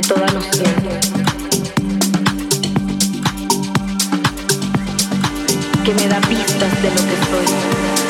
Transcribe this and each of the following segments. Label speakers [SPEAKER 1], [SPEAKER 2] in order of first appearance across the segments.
[SPEAKER 1] de toda noción. Que me da pistas de lo que soy.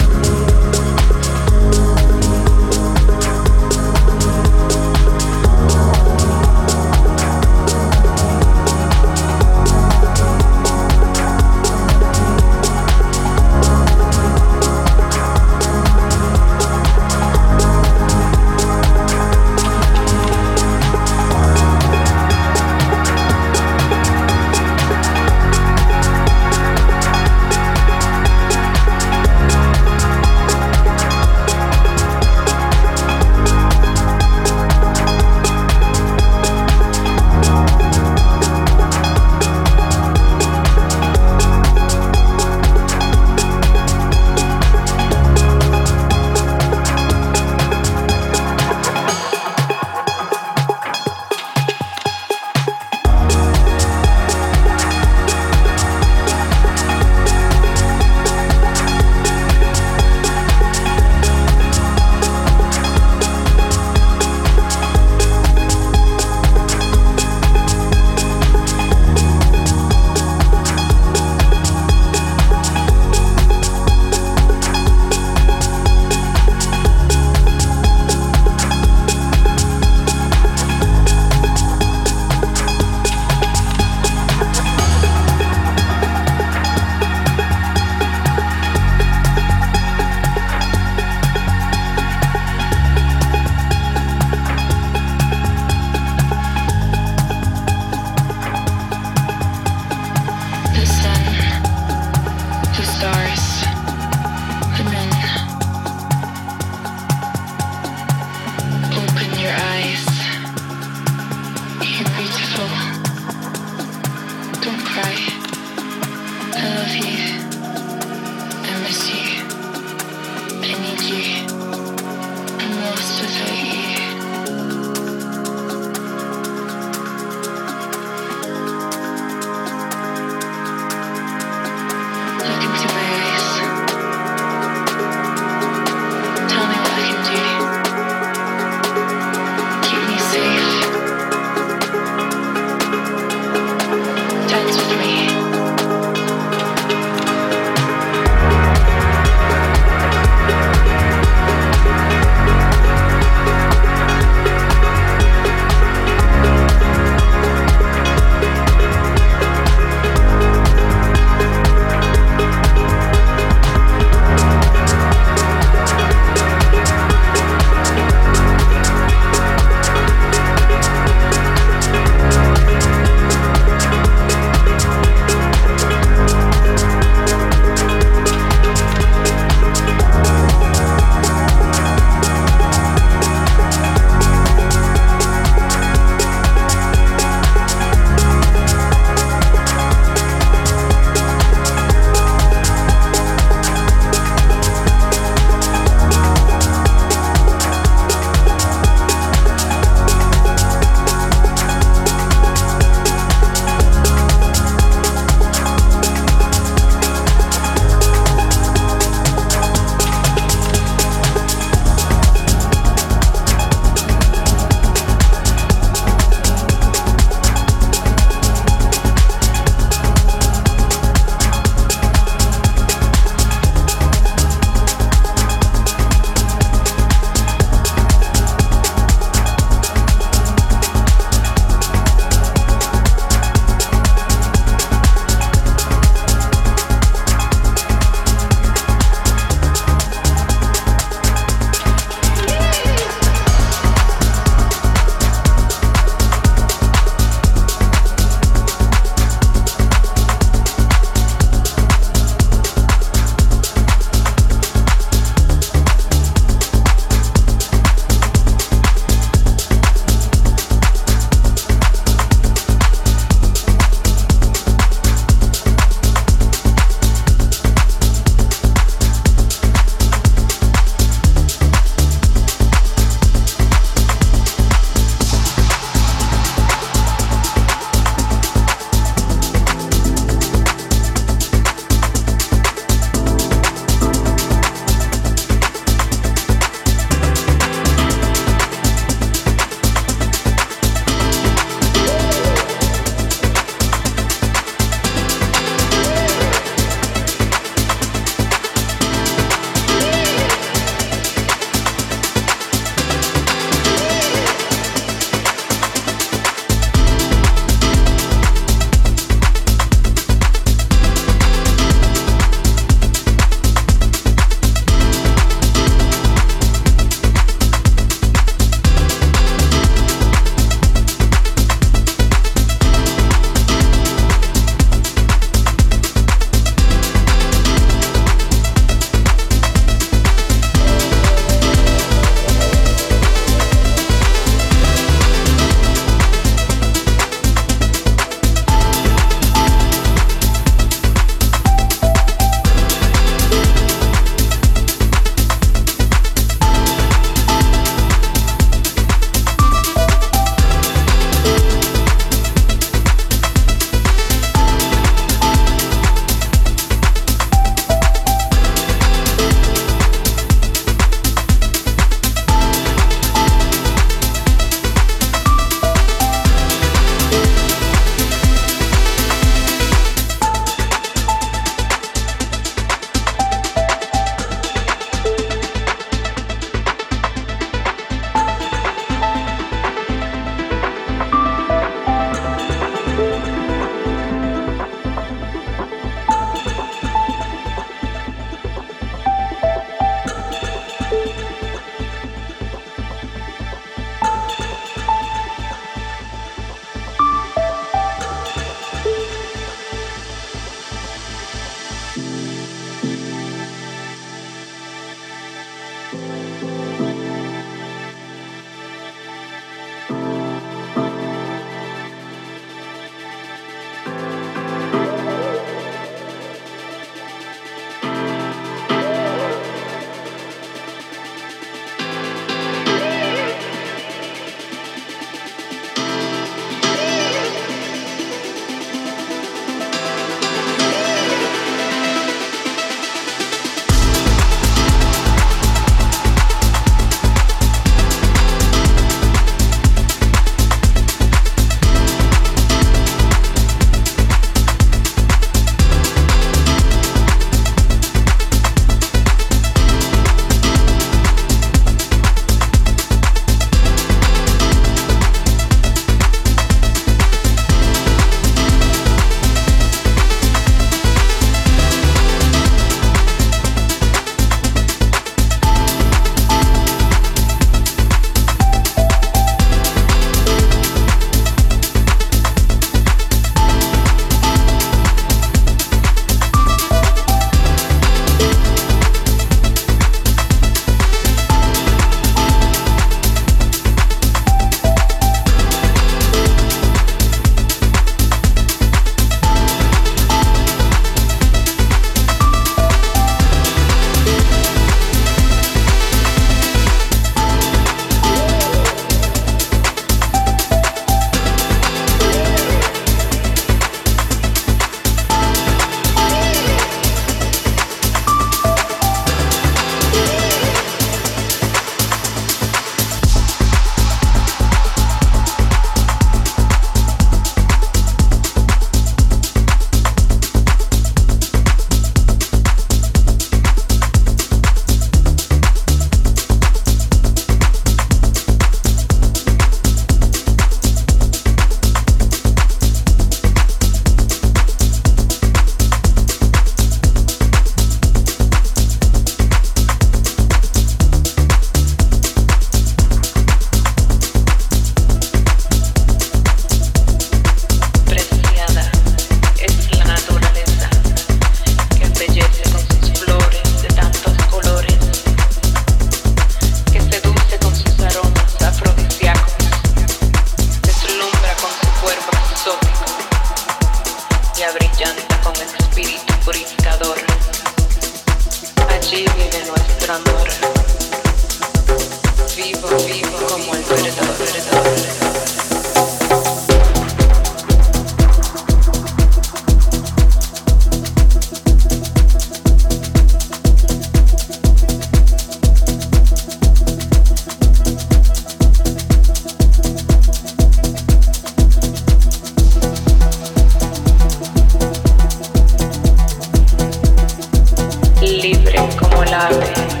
[SPEAKER 2] hablarme.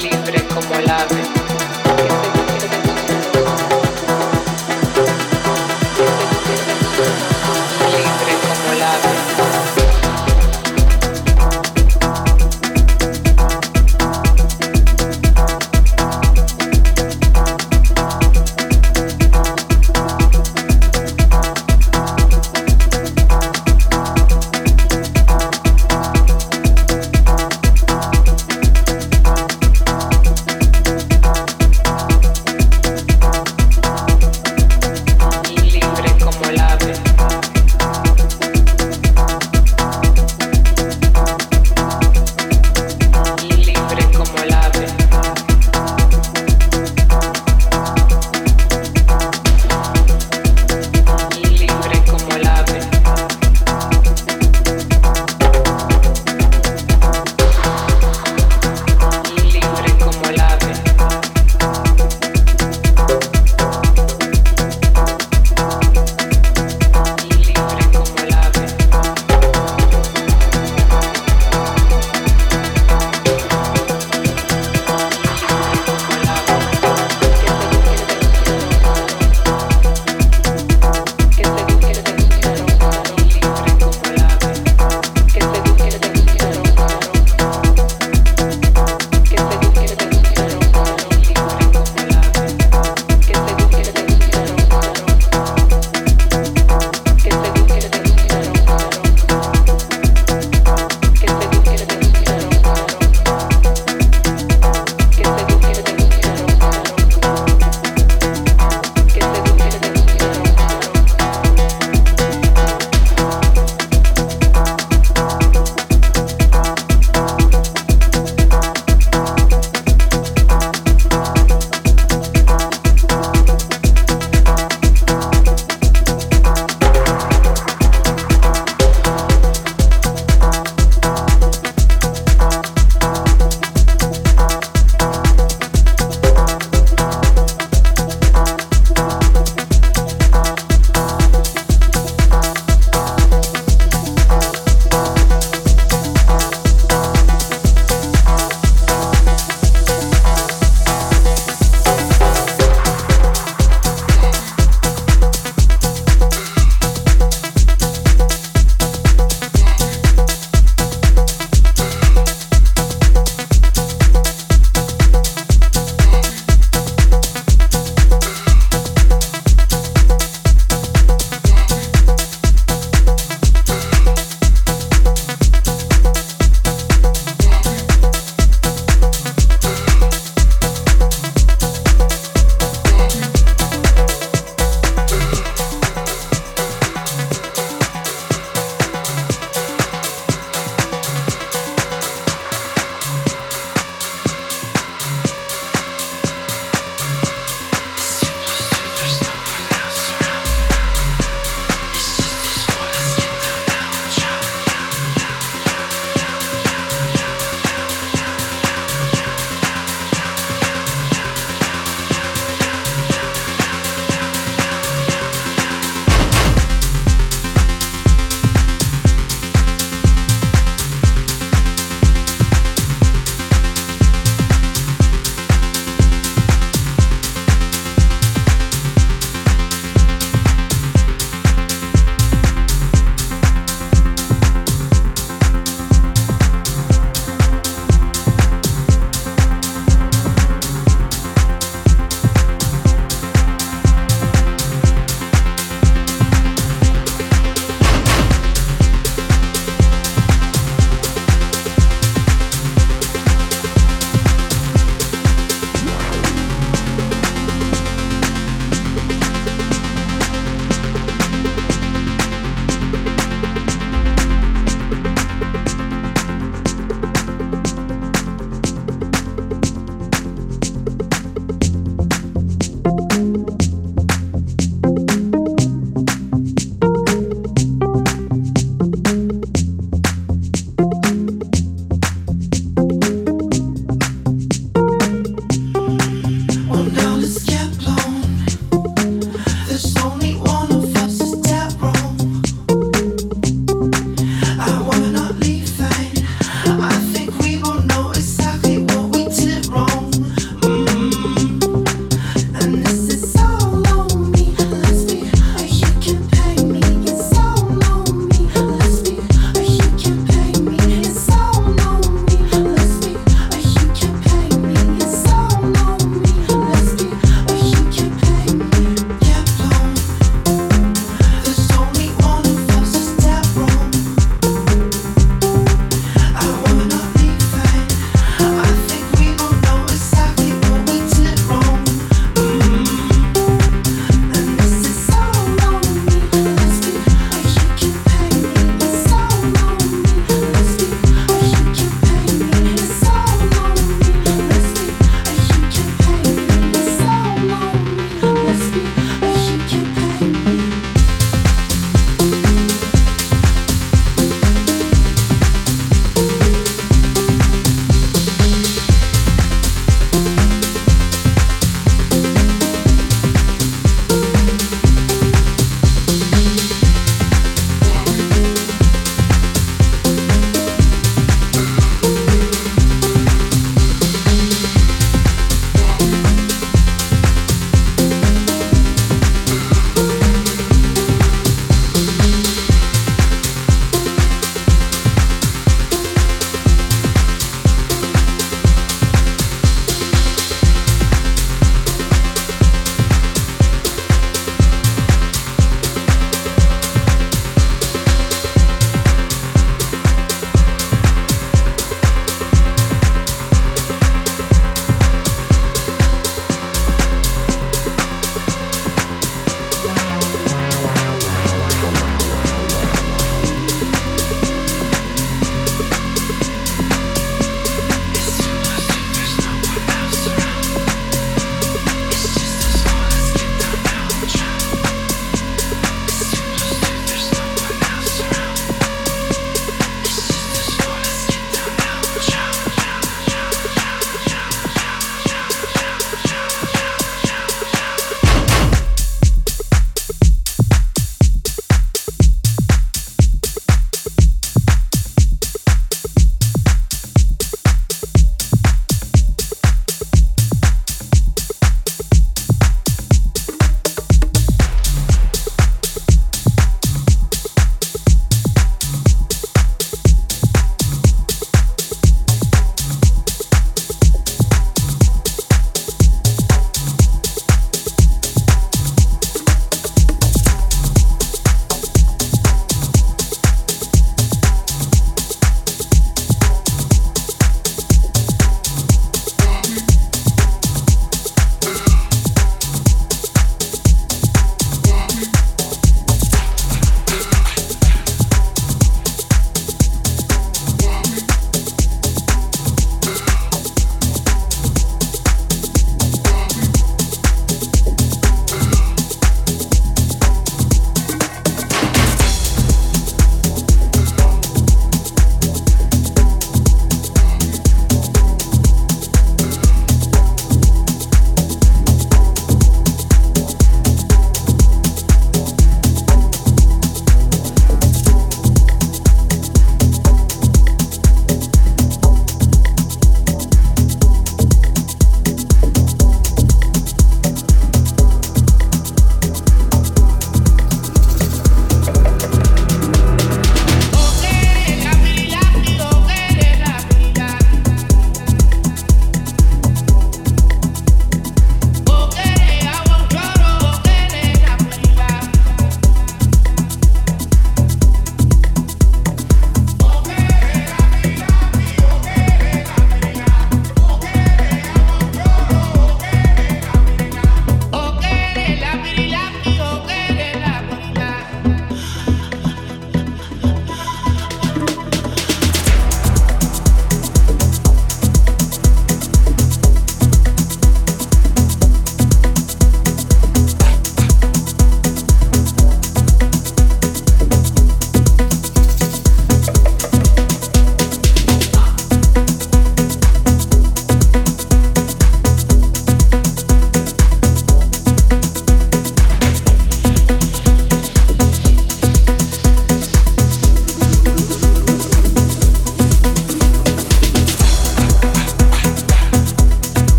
[SPEAKER 2] libre como la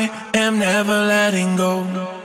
[SPEAKER 2] I am never letting go.